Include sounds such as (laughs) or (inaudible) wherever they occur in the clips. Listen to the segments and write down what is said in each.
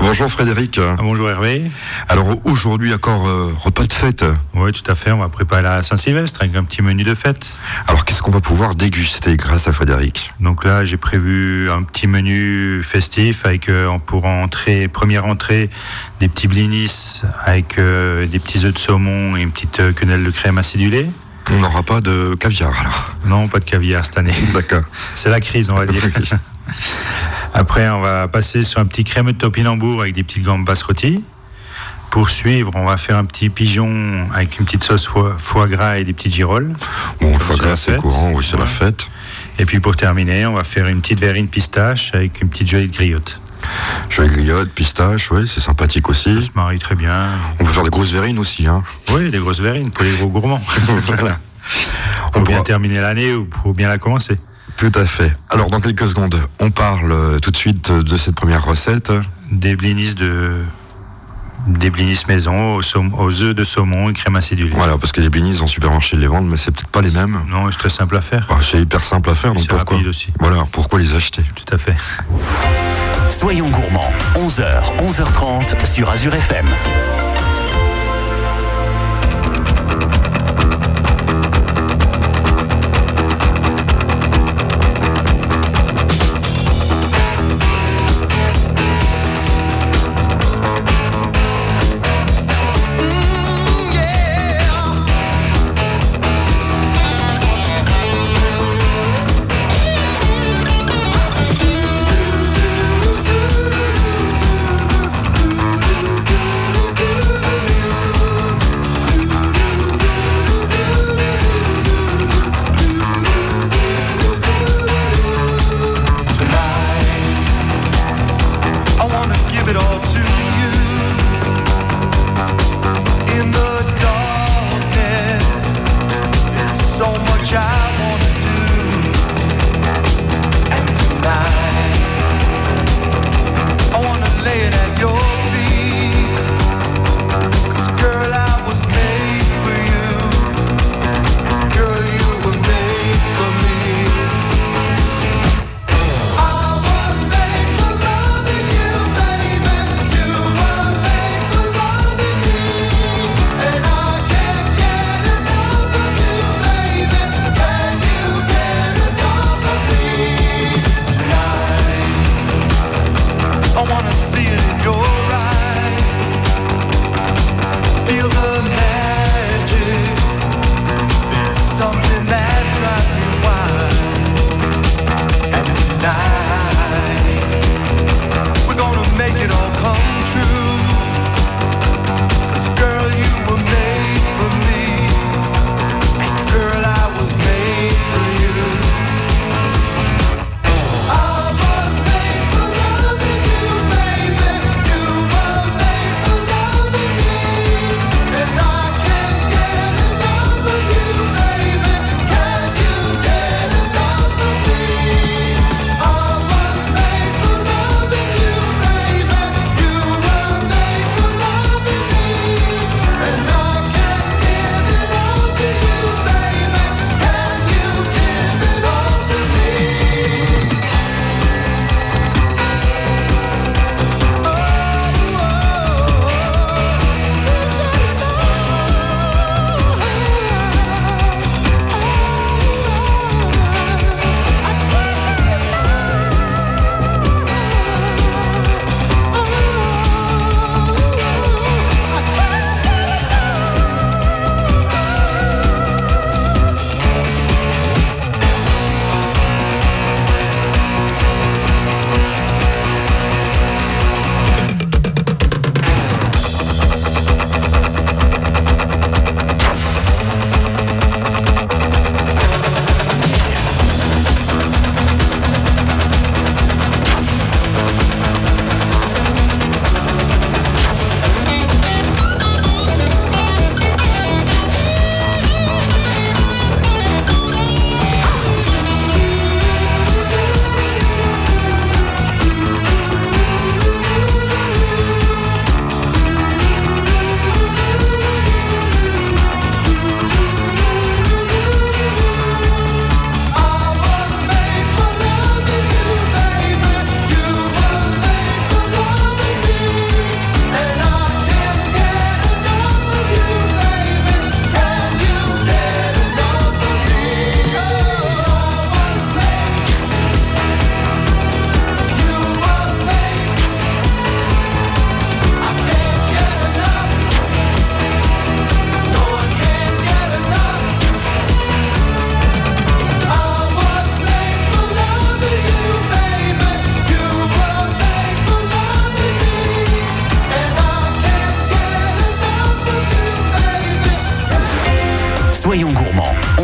Bonjour Frédéric. Ah, bonjour Hervé. Alors aujourd'hui encore euh, repas de fête. Oui, tout à fait. On va préparer la Saint-Sylvestre avec un petit menu de fête. Alors qu'est-ce qu'on va pouvoir déguster grâce à Frédéric? Donc là, j'ai prévu un petit menu festif avec euh, pour entrer, première entrée, des petits blinis avec euh, des petits œufs de saumon et une petite quenelle de crème acidulée. On n'aura pas de caviar alors Non, pas de caviar cette année. D'accord. (laughs) C'est la crise, on va dire. (laughs) Après, on va passer sur un petit crème de topinambour avec des petites gambas rôties. Pour suivre, on va faire un petit pigeon avec une petite sauce foie, gras et des petites girolles. Bon, le foie gras, c'est courant, oui, c'est la fête. Et puis pour terminer, on va faire une petite verrine pistache avec une petite jolie de griotte. Jolie griotte, pistache, oui, c'est sympathique aussi. Ça se marie très bien. On peut faire des grosses verrines aussi, hein. Oui, des grosses verrines pour les gros gourmands. (laughs) voilà. Pour bien terminer l'année ou pour bien la commencer. Tout à fait. Alors dans quelques secondes, on parle euh, tout de suite de cette première recette. Des blinis de des blinis maison aux, aux, œufs de saumon et crème acidulée. Voilà, parce que les blinis en supermarché les vendent, mais c'est peut-être pas les mêmes. Non, c'est très simple à faire. Ah, c'est hyper simple à faire, donc pourquoi aussi. Voilà, pourquoi les acheter? Tout à fait. Soyons gourmands. 11h, 11h30 sur Azure FM.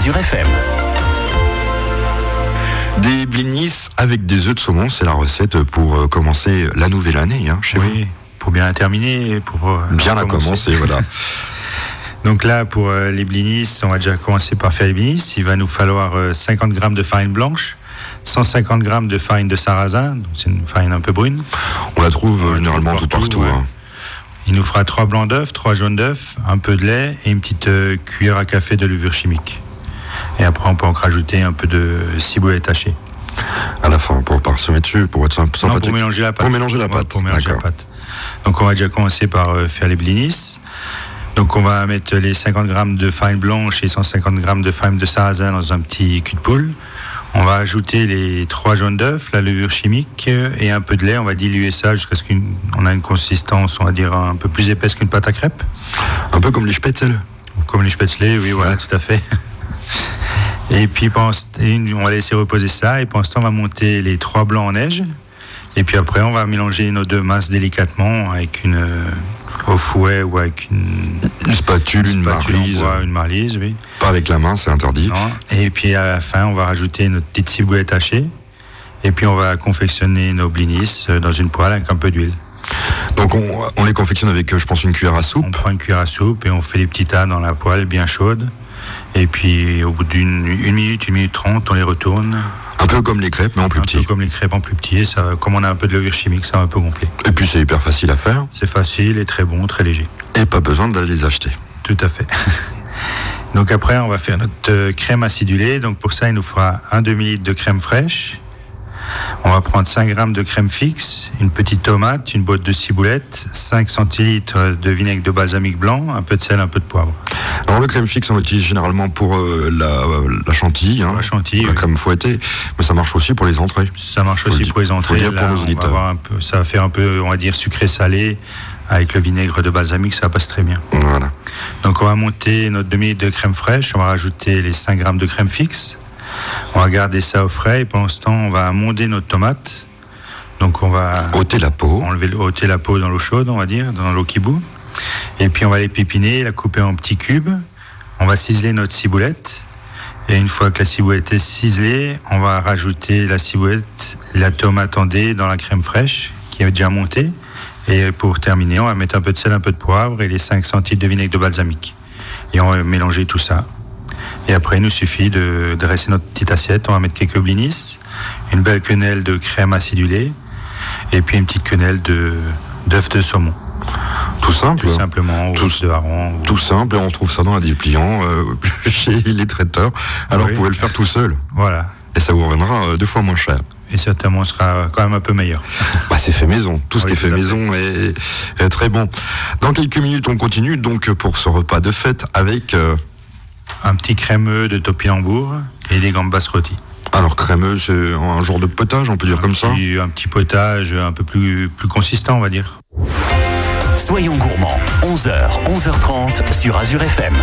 Azure FM. Des blinis avec des œufs de saumon, c'est la recette pour euh, commencer la nouvelle année hein, chez oui, pour bien la terminer, pour euh, bien la commencer, voilà. (laughs) Donc là, pour euh, les blinis, on va déjà commencer par faire les blinis. Il va nous falloir 50 g de farine blanche, 150 g de farine de sarrasin, c'est une farine un peu brune. On la trouve généralement tout partout. Hein. Il nous fera trois blancs d'œufs, trois jaunes d'œufs, un peu de lait et une petite cuillère à café de levure chimique. Et après, on peut en rajouter un peu de ciboulette hachée. À la fin, pour pas se mettre dessus, pour être sympathique. Non, pour mélanger la pâte. Pour mélanger la pâte. Pour mélanger la pâte. Donc, on va déjà commencer par euh, faire les blinis. Donc, on va mettre les 50 grammes de farine blanche et 150 grammes de farine de sarrasin dans un petit cul de poule. On va ajouter les trois jaunes d'œufs, la levure chimique et un peu de lait. On va diluer ça jusqu'à ce qu'on a une consistance, on va dire, un peu plus épaisse qu'une pâte à crêpes. Un peu comme les spätzle. Comme les spätzle, oui, voilà, tout à fait. (laughs) Et puis, on va laisser reposer ça. Et pendant ce temps, on va monter les trois blancs en neige. Et puis après, on va mélanger nos deux masses délicatement avec une au fouet ou avec une, spatule, une, marlise. une marlise, oui. Pas avec la main, c'est interdit. Et puis à la fin, on va rajouter notre petite ciboulette hachée. Et puis on va confectionner nos blinis euh, dans une poêle avec un peu d'huile. Donc on, les confectionne avec, je pense, une cuillère à soupe. On prend une cuillère à soupe et on fait les petits tas dans la poêle bien chaude. Et puis au bout d'une minute, une minute trente, on les retourne. Un peu comme les crêpes, mais en plus petit. Un peu comme les crêpes en plus petit. ça, comme on a un peu de levure chimique, ça va un peu gonfler. Et puis c'est hyper facile à faire. C'est facile et très bon, très léger. Et pas besoin d'aller les acheter. Tout à fait. (laughs) Donc après, on va faire notre euh, crème acidulée. Donc pour ça, il nous fera un demi-litre de crème fraîche. On va prendre 5 grammes de crème fixe, une petite tomate, une boîte de ciboulette, 5 centilitres de vinaigre de balsamique blanc, un peu de sel, un peu de poivre. Alors le crème fixe, on l'utilise généralement pour euh, la, chantilly, hein, la chantilly, la crème fouettée, mais ça marche aussi pour les entrées. Ça marche aussi pour les entrées. ça va faire un peu, on va dire, sucré-salé avec le vinaigre de balsamique, ça passe très bien. Voilà. Donc on va monter notre demi de crème fraîche, on va rajouter les 5 grammes de crème fixe. On va garder ça au frais et pendant ce temps, on va monder notre tomate. Donc on va ôter la peau, enlever ôter la peau dans l'eau chaude, on va dire, dans l'eau qui bout. Et puis on va les pépiner, la couper en petits cubes. On va ciseler notre ciboulette. Et une fois que la ciboulette est ciselée, on va rajouter la ciboulette, la tomate en dés dans la crème fraîche qui est déjà montée. Et pour terminer, on va mettre un peu de sel, un peu de poivre et les 5 centilitres de vinaigre de balsamique. Et on va mélanger tout ça. Et après, il nous suffit de dresser notre petite assiette. On va mettre quelques blinis, une belle quenelle de crème acidulée et puis une petite quenelle de d'œufs de saumon. Tout simple. Tout simplement, tout, de. Tout simple, et on trouve ça dans un dépliant euh, (laughs) chez les traiteurs. Alors vous pouvez le faire tout seul. Voilà. Et ça vous reviendra euh, deux fois moins cher et certainement sera quand même un peu meilleur. (laughs) Bah, c'est fait maison. Tout ce qui est fait maison est, très bon. Dans quelques minutes, on continue donc pour ce repas de fête avec euh, un petit crémeux de topinambour et des gambas rôties. Alors crémeux, c'est un genre de potage, on peut dire comme ça Un petit potage un peu plus, plus consistant, on va dire. Soyons gourmands, 11h, 11h30 sur Azure FM.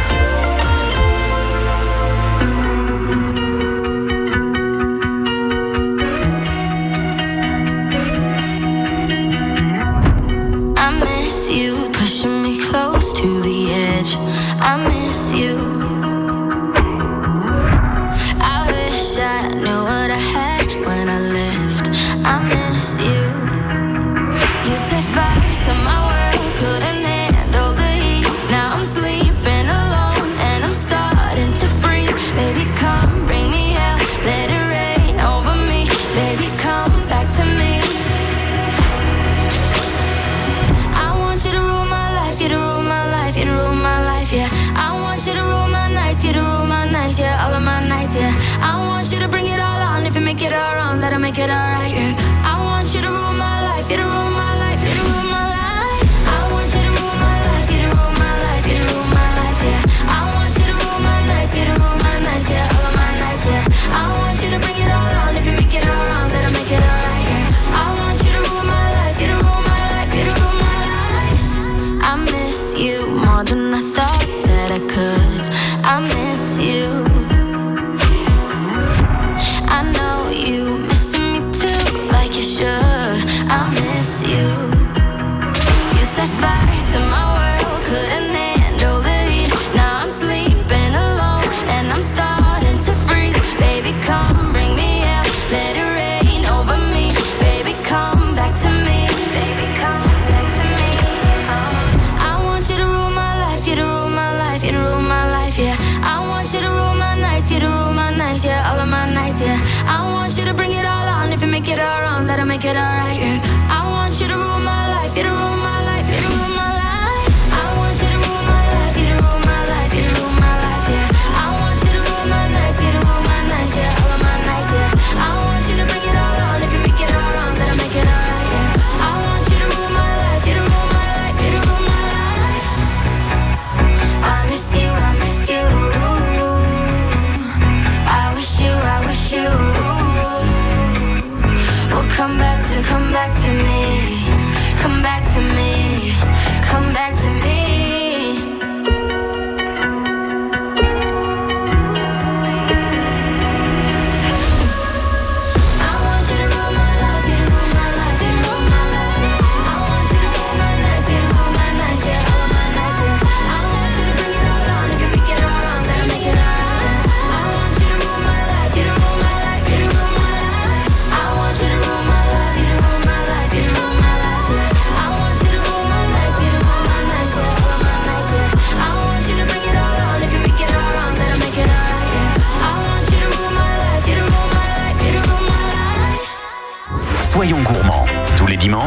It alright.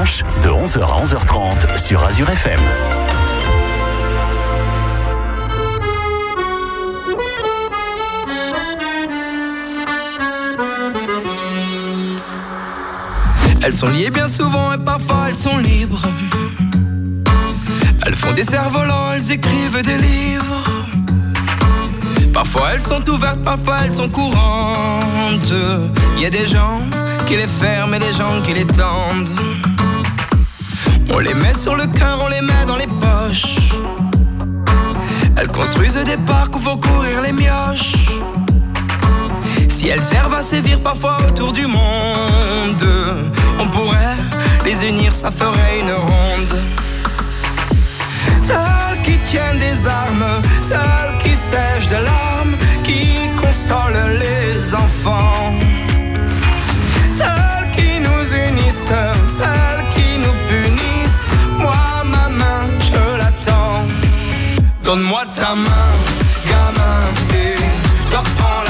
De 11h à 11h30 sur Azure FM. Elles sont liées bien souvent et parfois elles sont libres. Elles font des cerfs-volants, elles écrivent des livres. Parfois elles sont ouvertes, parfois elles sont courantes. Il y a des gens qui les ferment et des gens qui les tendent. On les met sur le cœur, on les met dans les poches. Elles construisent des parcs où vont courir les mioches. Si elles servent à sévir parfois autour du monde, on pourrait les unir, ça ferait une ronde. Celles qui tiennent des armes, celles qui sèchent de larmes, qui consolent les enfants. Celles qui nous unissent, celles Donne-moi ta main, gamin, et toi prends la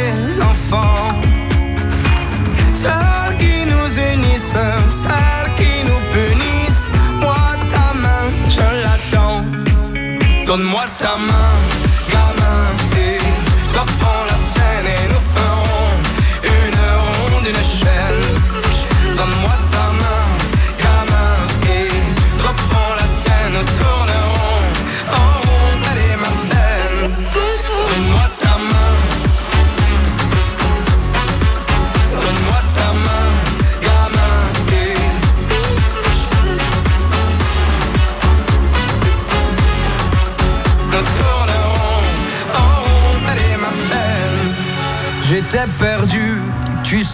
ta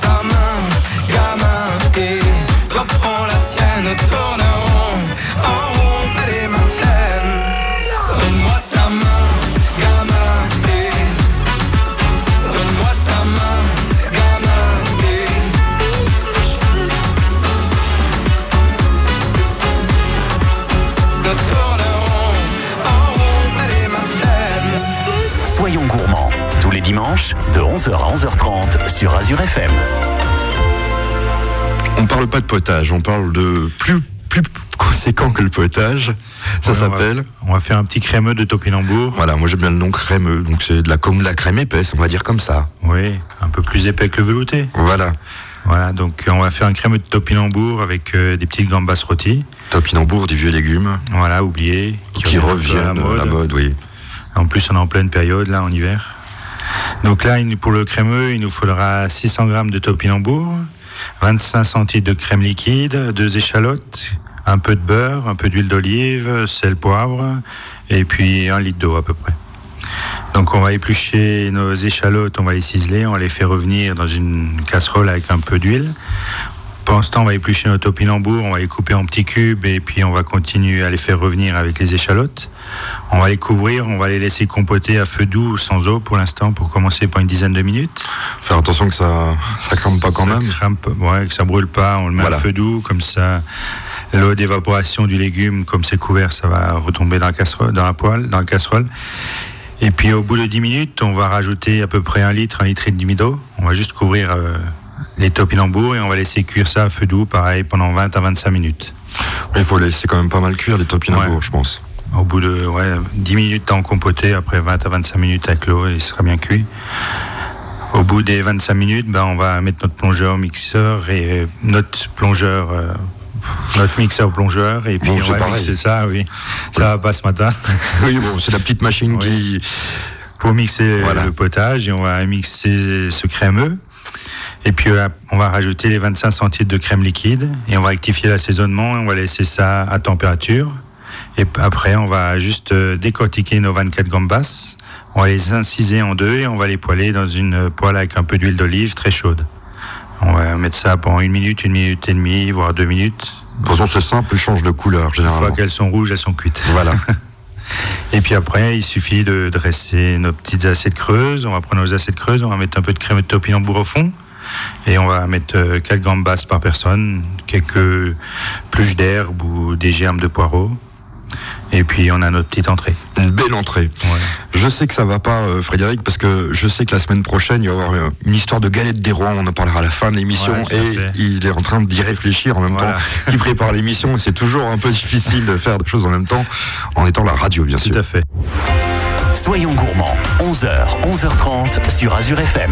ta 11h à 11h30 sur Azure FM. On parle pas de potage, on parle de plus, plus conséquent que le potage. Ça Ouais, on va- s'appelle. On va faire un petit crémeux de topinambour. Voilà, moi j'aime bien le nom crémeux, donc c'est de la comme de la crème épaisse, on va dire comme ça. Oui, un peu plus épais que le velouté. Voilà, Voilà, donc on va faire un crémeux de topinambour avec euh, des petites gambas rôties. topinambour, du vieux légumes, Voilà, oubliés. qui, reviennent à la mode, oui. En plus, on est en pleine période, là, en hiver. Donc là, pour le crémeux, il nous faudra 600 grammes de topinambour, 25 centilitres de crème liquide, deux échalotes, un peu de beurre, un peu d'huile d'olive, sel, poivre, et puis un litre d'eau à peu près. Donc on va éplucher nos échalotes, on va les ciseler, on les fait revenir dans une casserole avec un peu d'huile. Pendant ce temps, on va éplucher nos topinambours, on va les couper en petits cubes et puis on va continuer à les faire revenir avec les échalotes. On va les couvrir, on va les laisser compoter à feu doux sans eau pour l'instant pour commencer pour une dizaine de minutes. Faire attention que ça, ça crame pas quand Ça même. crame pas- ouais, que ça brûle pas, on le met Voilà. à feu doux, comme ça l'eau d'évaporation du légume, comme c'est couvert, ça va retomber dans la casserole, dans la poêle, dans la casserole. Et puis au bout de 10 minutes, on va rajouter à peu près un litre, un litre et demi d'eau. On va juste couvrir euh, les topinambours et on va laisser cuire ça à feu doux, pareil, pendant 20 à 25 minutes. Il faut laisser quand même pas mal cuire les topinambours, Ouais. je pense. Au bout de ouais, 10 minutes en compoté, après 20 à 25 minutes avec l'eau, il sera bien cuit. Au bout des 25 minutes, ben, on va mettre notre plongeur au mixeur et notre plongeur, euh, notre mixeur au plongeur, et puis Bon, on c'est va pareil. mixer ça, oui. Ça va pas ce matin. (laughs) Oui, bon, c'est la petite machine qui. pour mixer Voilà. le potage et on va mixer ce crémeux. Et puis euh, on va rajouter les 25 centilitres de crème liquide et on va rectifier l'assaisonnement et on va laisser ça à température. Et après on va juste euh, décortiquer nos 24 gambas. On va les inciser en deux et on va les poêler dans une poêle avec un peu d'huile d'olive très chaude. On va mettre ça pendant une minute, une minute et demie, voire deux minutes. De toute façon, c'est simple, elles changent de couleur, Une fois généralement. qu'elles sont rouges, elles sont cuites. Voilà. (laughs) Et puis après, il suffit de dresser nos petites assiettes creuses. On va prendre nos assiettes creuses, on va mettre un peu de crème de topinambour au fond. Et on va mettre euh, 4 gambas par personne, quelques pluches d'herbe ou des germes de poireaux. Et puis on a notre petite entrée. Une belle entrée. Voilà. Je sais que ça va pas, euh, Frédéric, parce que je sais que la semaine prochaine, il va y avoir euh, une histoire de galette des rois. On en parlera à la fin de l'émission. Ouais, tout et fait. il est en train d'y réfléchir en même Voilà. temps qu'il prépare l'émission. C'est toujours un peu difficile de faire des choses en même temps, en étant la radio, bien Tout sûr. à fait. Soyons gourmands, 11h, 11h30 sur Azure FM.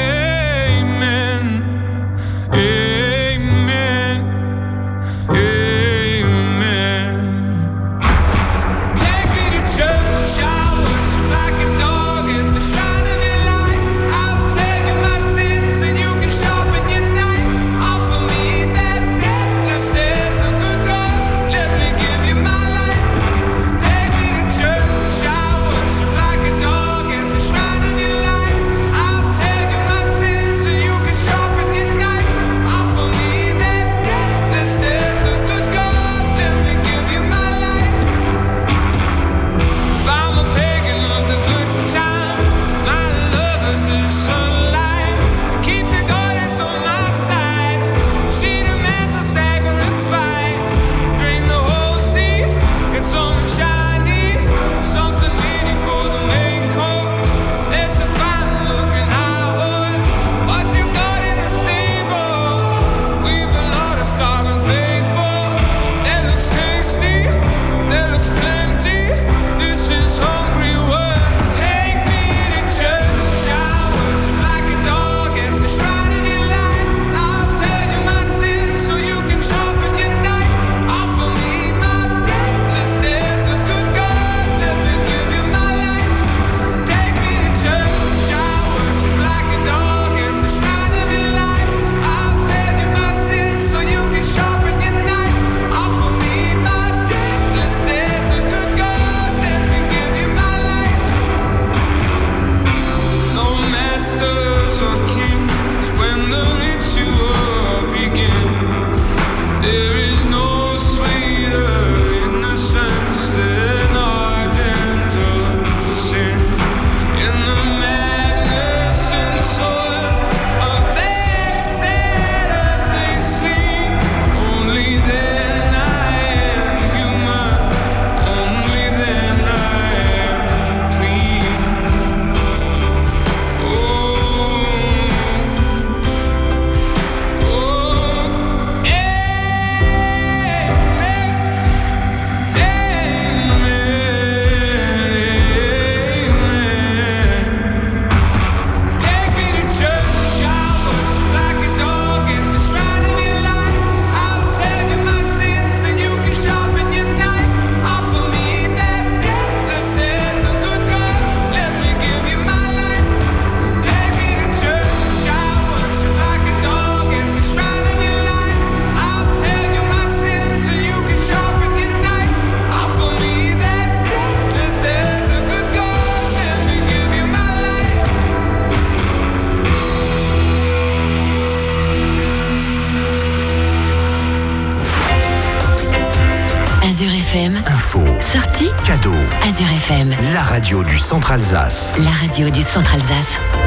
La radio du Centre Alsace. La radio du Centre Alsace.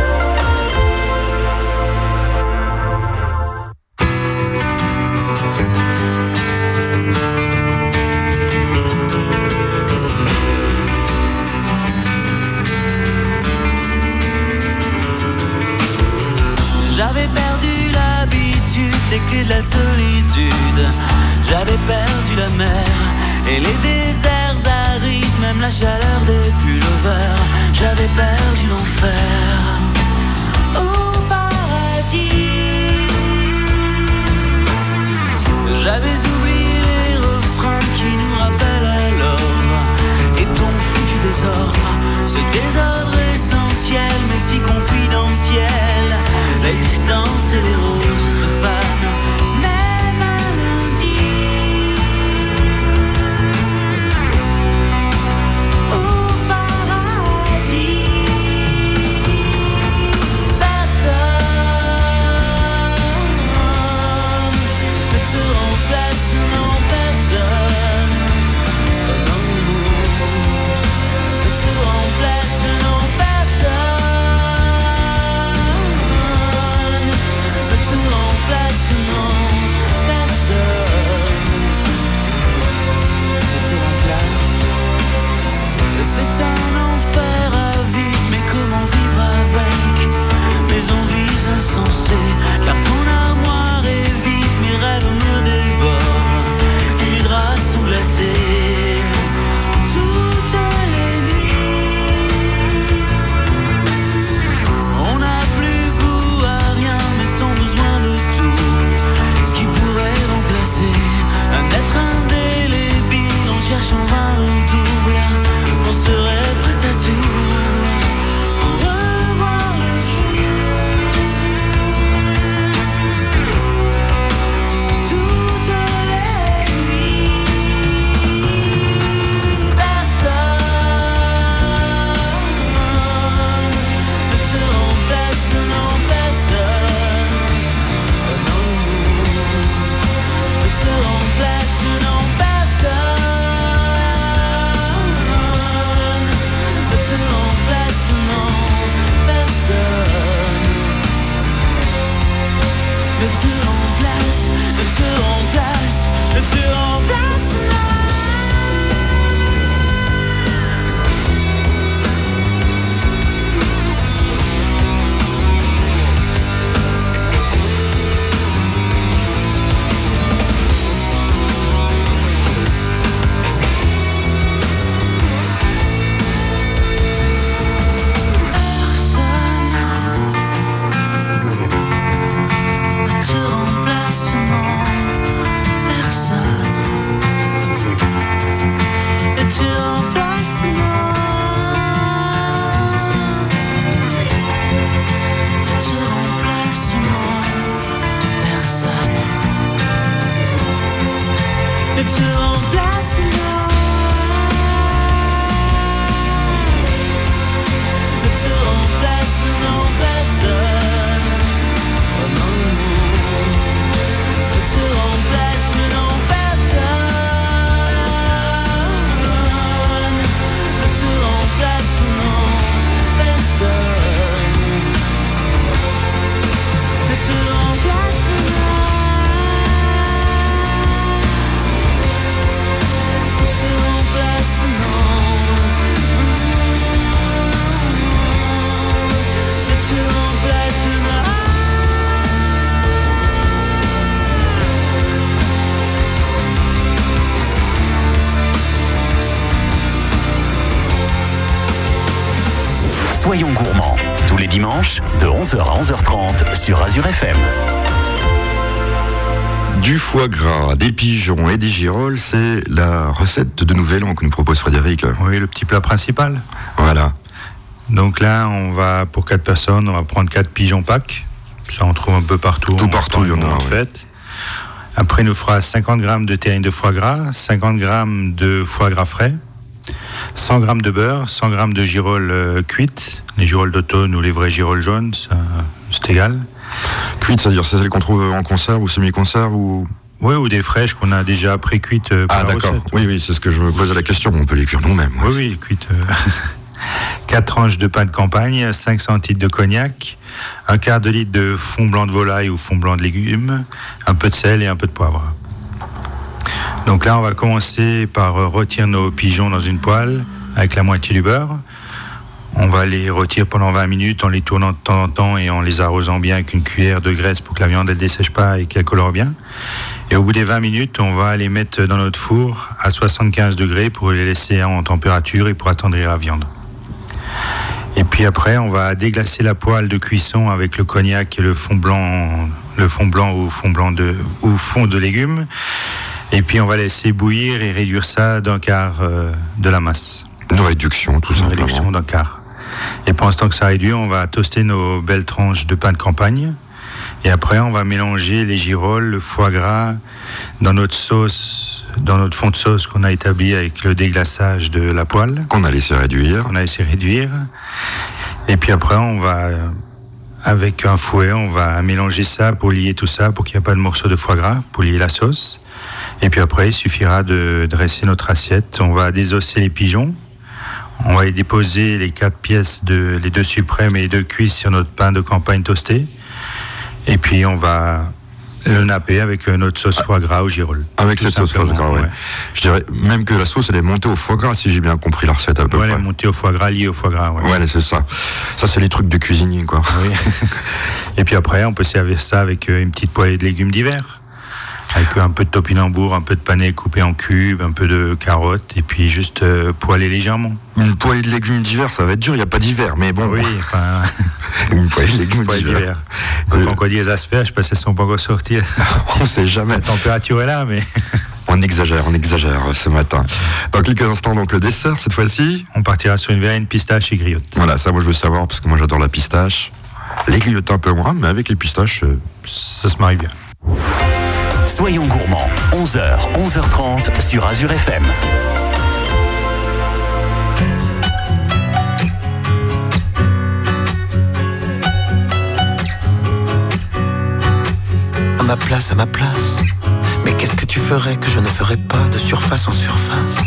11h11h30 sur Azure FM. Du foie gras, des pigeons et des girolles, c'est la recette de Nouvel An que nous propose Frédéric. Oui, le petit plat principal. Voilà. Donc là, on va pour quatre personnes, on va prendre quatre pigeons Pâques. Ça, on trouve un peu partout. Tout partout, il y en a. En fait. Après, il nous fera 50 grammes de terrine de foie gras, 50 grammes de foie gras frais, 100 g de beurre, 100 g de girolles euh, cuites, les girolles d'automne ou les vraies girolles jaunes, c'est égal. Cuites, c'est-à-dire c'est celles qu'on trouve en conserve ou semi-conserve ou oui, ou des fraîches qu'on a déjà pré-cuites. Euh, ah, d'accord. Oui, oui, c'est ce que je me posais la question. On peut les cuire nous-mêmes. Oui, oui, cuites. Euh, (laughs) 4 tranches de pain de campagne, 5 centilitres de cognac, un quart de litre de fond blanc de volaille ou fond blanc de légumes, un peu de sel et un peu de poivre. Donc là, on va commencer par euh, rôtir nos pigeons dans une poêle avec la moitié du beurre. On va les rôtir pendant 20 minutes en les tournant de temps en temps et en les arrosant bien avec une cuillère de graisse pour que la viande ne dessèche pas et qu'elle colore bien. Et au bout des 20 minutes, on va les mettre dans notre four à 75 degrés pour les laisser en température et pour attendrir la viande. Et puis après, on va déglacer la poêle de cuisson avec le cognac et le fond blanc, le fond blanc ou fond blanc de ou fond de légumes. Et puis on va laisser bouillir et réduire ça d'un quart euh, de la masse. Une réduction, tout Une simplement. réduction d'un quart. Et pendant ce temps que ça réduit, on va toaster nos belles tranches de pain de campagne. Et après, on va mélanger les girolles, le foie gras dans notre sauce, dans notre fond de sauce qu'on a établi avec le déglaçage de la poêle, Qu'on a laissé réduire. qu'on a de réduire. Et puis après, on va, avec un fouet, on va mélanger ça pour lier tout ça, pour qu'il n'y ait pas de morceaux de foie gras, pour lier la sauce. Et puis après, il suffira de dresser notre assiette. On va désosser les pigeons. On va y déposer les quatre pièces, de, les deux suprêmes et les deux cuisses sur notre pain de campagne toasté. Et puis on va le napper avec euh, notre sauce foie gras au girolles. Avec cette sauce foie gras, ouais. Je dirais même que la sauce, elle est montée au foie gras, si j'ai bien compris la recette à peu Ouais, près. elle est montée au foie gras, liée au foie gras. ouais. Ouais, c'est ça. Ça, c'est les trucs de cuisinier, quoi. Oui. (laughs) Et puis après, on peut servir ça avec euh, une petite poêlée de légumes divers. Avec un peu de topinambour, un peu de panais coupé en cubes, un peu de carottes, et puis juste euh, poêler légèrement. Une poêlée de légumes divers, ça va être dur. Il n'y a pas d'hiver, mais bon. Oui, (laughs) enfin, (laughs) Une poêlée de légumes d'hiver. Quand on encore dit les asperges, parce qu'elles sont pas encore sorties. (laughs) On sait jamais. La température est là, mais On exagère, on exagère euh, ce matin. Dans quelques instants, donc le dessert, cette fois-ci. on partira sur une verrine pistache et griotte. Voilà, ça, moi, je veux savoir, parce que moi, j'adore la pistache. Les griottins un peu moins, mais avec les pistaches, euh, Ça se marie bien. Soyons gourmands, 11h, 11h30 sur Azure FM. À ma place, à ma place. Mais qu'est-ce que tu ferais que je ne ferais pas de surface en surface?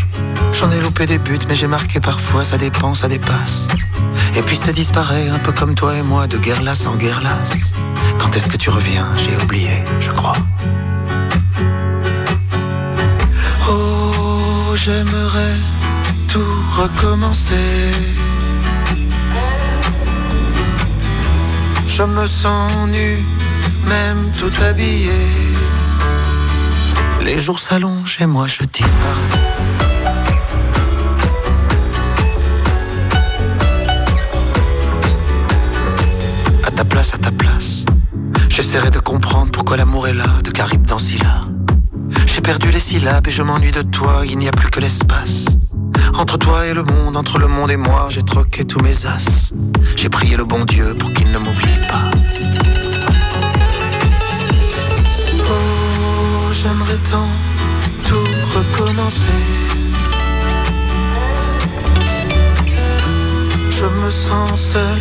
J'en ai loupé des buts, mais j'ai marqué parfois, ça dépend, ça dépasse. Et puis ça disparaît, un peu comme toi et moi, de guerre lasse en guerre lasse. Quand est-ce que tu reviens? J'ai oublié, je crois. J'aimerais tout recommencer. Je me sens nu, même tout habillé. Les jours s'allongent et moi je disparais. À ta place, à ta place. J'essaierai de comprendre pourquoi l'amour est là, de Caribe dans Scylla. J'ai perdu les syllabes et je m'ennuie de toi, il n'y a plus que l'espace. Entre toi et le monde, entre le monde et moi, j'ai troqué tous mes as. J'ai prié le bon Dieu pour qu'il ne m'oublie pas. Oh, j'aimerais tant tout recommencer. Je me sens seul,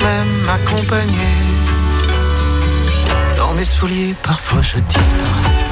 même accompagné. Dans mes souliers, parfois je disparais.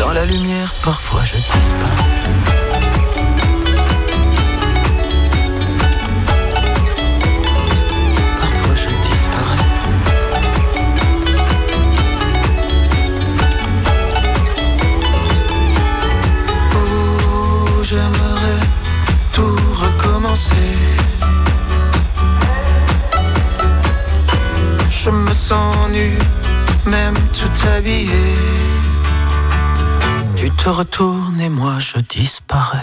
Dans la lumière, parfois je disparais. Parfois je disparais. Oh, j'aimerais tout recommencer. Je me sens nu, même tout habillé. Tu te retournes et moi je disparais.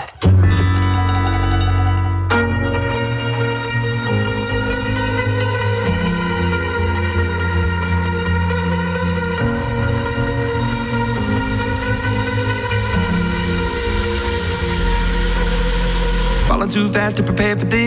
Falling too fast to prepare for this.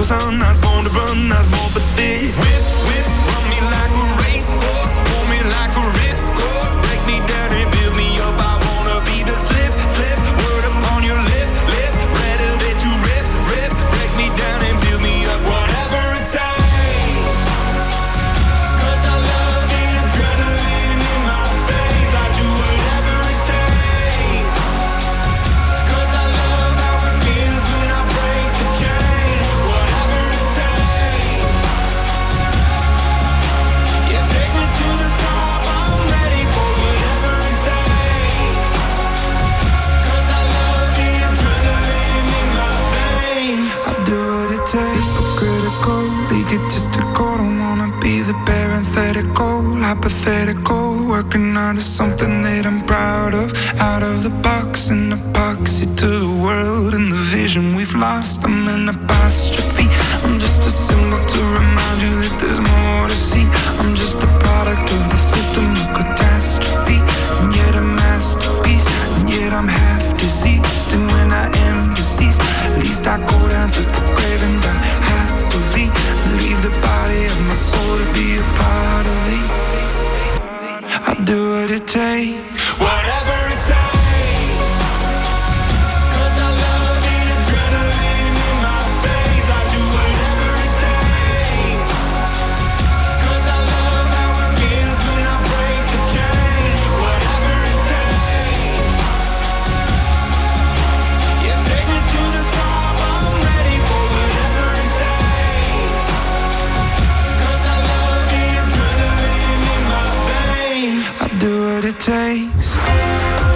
enough on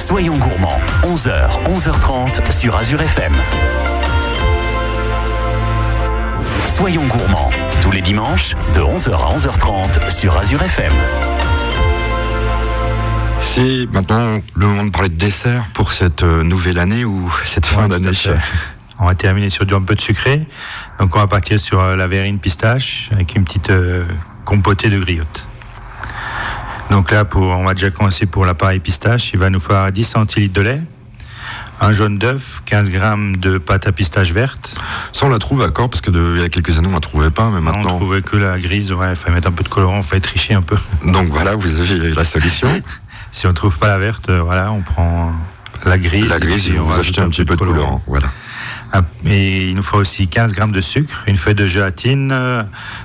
Soyons gourmands, 11h, 11h30 sur Azure FM. Soyons gourmands, tous les dimanches de 11h à 11h30 sur Azure FM. C'est maintenant le moment de parler de dessert pour cette euh, nouvelle année ou cette fin Ouais, d'année. On va terminer sur du un peu de sucré. Donc on va partir sur euh, la verrine pistache avec une petite euh, compotée de griotte. Donc là, pour, on va déjà commencer pour l'appareil pistache. Il va nous falloir 10 centilitres de lait, un jaune d'œuf, 15 grammes de pâte à pistache verte. Ça, on la trouve à corps parce que de- il y a quelques années, on la trouvait pas, mais On maintenant. trouvait que la grise, ouais, il fallait mettre un peu de colorant, il fallait tricher un peu. Donc voilà, vous avez la solution. (laughs) Si on trouve pas la verte, euh, voilà, on prend la grise. la grise, et on va acheter un petit peu de colorant. Voilà. Ah, Et il nous faut aussi 15 grammes de sucre, une feuille de gélatine, euh,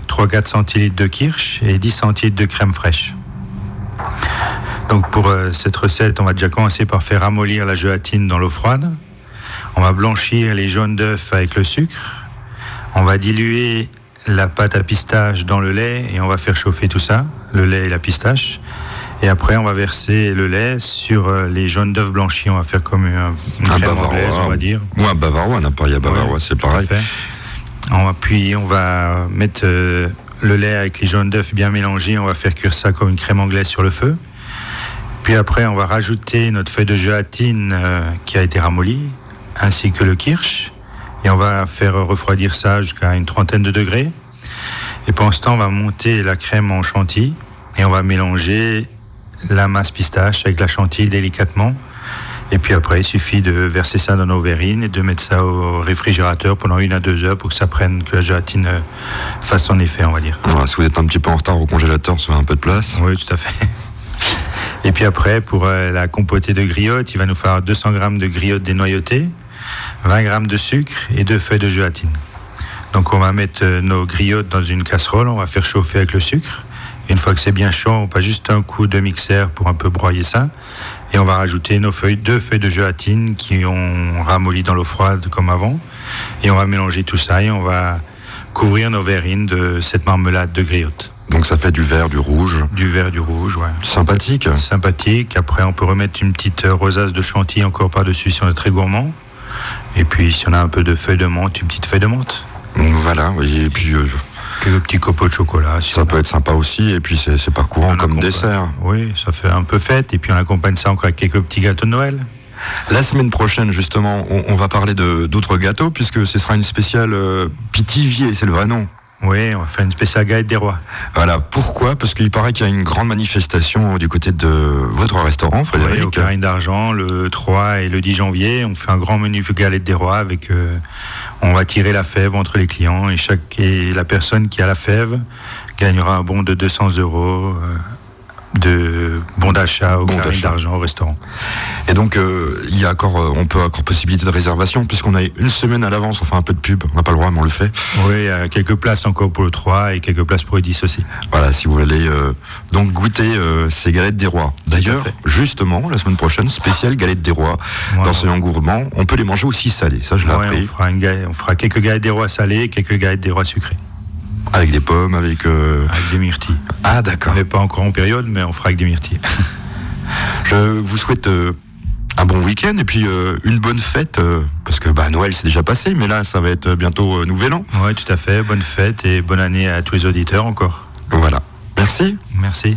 3-4 centilitres de kirsch et 10 centilitres de crème fraîche. Donc pour euh, cette recette, on va déjà commencer par faire ramollir la gélatine dans l'eau froide. On va blanchir les jaunes d'œufs avec le sucre. On va diluer la pâte à pistache dans le lait et on va faire chauffer tout ça, le lait et la pistache. Et après, on va verser le lait sur euh, les jaunes d'œufs blanchis. On va faire comme une, une Un anglaise, on bavarois. va dire. Ou un bavarois, un appareil à bavarois, Ouais, c'est pareil. On va, puis on va mettre euh, le lait avec les jaunes d'œufs bien mélangés. On va faire cuire ça comme une crème anglaise sur le feu. Puis après, on va rajouter notre feuille de gélatine euh, qui a été ramollie, ainsi que le kirsch. Et on va faire refroidir ça jusqu'à une trentaine de degrés. Et pendant ce temps, on va monter la crème en chantilly et on va mélanger la masse pistache avec la chantilly délicatement. Et puis après, il suffit de verser ça dans nos verrines et de mettre ça au réfrigérateur pendant une à deux heures pour que ça prenne, que la gélatine euh, fasse son effet, on va dire. Voilà, si vous êtes un petit peu en retard au congélateur, ça fait un peu de place. Oui, tout à fait. (laughs) Et puis après, pour euh, la compotée de griotte, il va nous falloir 200 grammes de griotte dénoyautée, 20 grammes de sucre et deux feuilles de gélatine. Donc on va mettre euh, nos griottes dans une casserole, on va faire chauffer avec le sucre. Une fois que c'est bien chaud, on passe juste un coup de mixeur pour un peu broyer ça. Et on va rajouter nos feuilles, deux feuilles de gélatine qui ont ramolli dans l'eau froide comme avant. Et on va mélanger tout ça et on va couvrir nos verrines de cette marmelade de griotte. Donc ça fait du vert, du rouge. Du vert, du rouge, ouais. Sympathique. Sympathique. Après, on peut remettre une petite euh, rosace de chantilly encore par-dessus si on est très gourmand. Et puis, si on a un peu de feuilles de menthe, une petite feuille de menthe. Voilà, oui, et puis euh, Quelques petits copeaux de chocolat. si ça peut a. être sympa aussi, et puis c'est pas courant comme dessert. Oui, ça fait un peu fête. Et puis, on accompagne ça encore avec quelques petits gâteaux de Noël. La semaine prochaine, justement, on, on va parler d'autres gâteaux, puisque ce sera une spéciale euh, Pitivier, c'est le vrai nom. Oui, on va faire une spéciale galette des rois. Voilà, pourquoi? Parce qu'il paraît qu'il y a une grande manifestation du côté de votre restaurant, Oui, Frédéric. au Carine d'Argent, le 3 et le 10 janvier, on fait un grand menu galette des rois avec. euh, on va tirer la fève entre les clients et chaque et la personne qui a la fève gagnera un bon de 200 euros euh, de bon d'achat au Bon d'Argent au restaurant. Et donc, euh, il y a encore, euh, on peut encore possibilité de réservation, puisqu'on a une semaine à l'avance, on fait un peu de pub, on n'a pas le droit, mais on le fait. Oui, quelques places encore pour le 3 et quelques places pour le 10 aussi. Voilà, si vous voulez euh, donc goûter ces galettes des rois. D'ailleurs, justement, la semaine prochaine, spéciale galette des rois Ouais, dans ouais. ce gourmand. On peut les manger aussi salées, ça je l'ai Ouais, on, appris. fera une ga- on fera quelques galettes des rois salées quelques galettes des rois sucrées Avec des pommes, avec. euh, avec des myrtilles. Ah On d'accord. n'est pas encore en période, mais on fera avec des myrtilles. (laughs) Je vous souhaite euh, un bon week-end et puis euh, une bonne fête, parce que bah, Noël c'est déjà passé, mais là ça va être bientôt Nouvel An. Oui, tout à fait. Bonne fête et bonne année à tous les auditeurs encore. Voilà. Merci. Merci.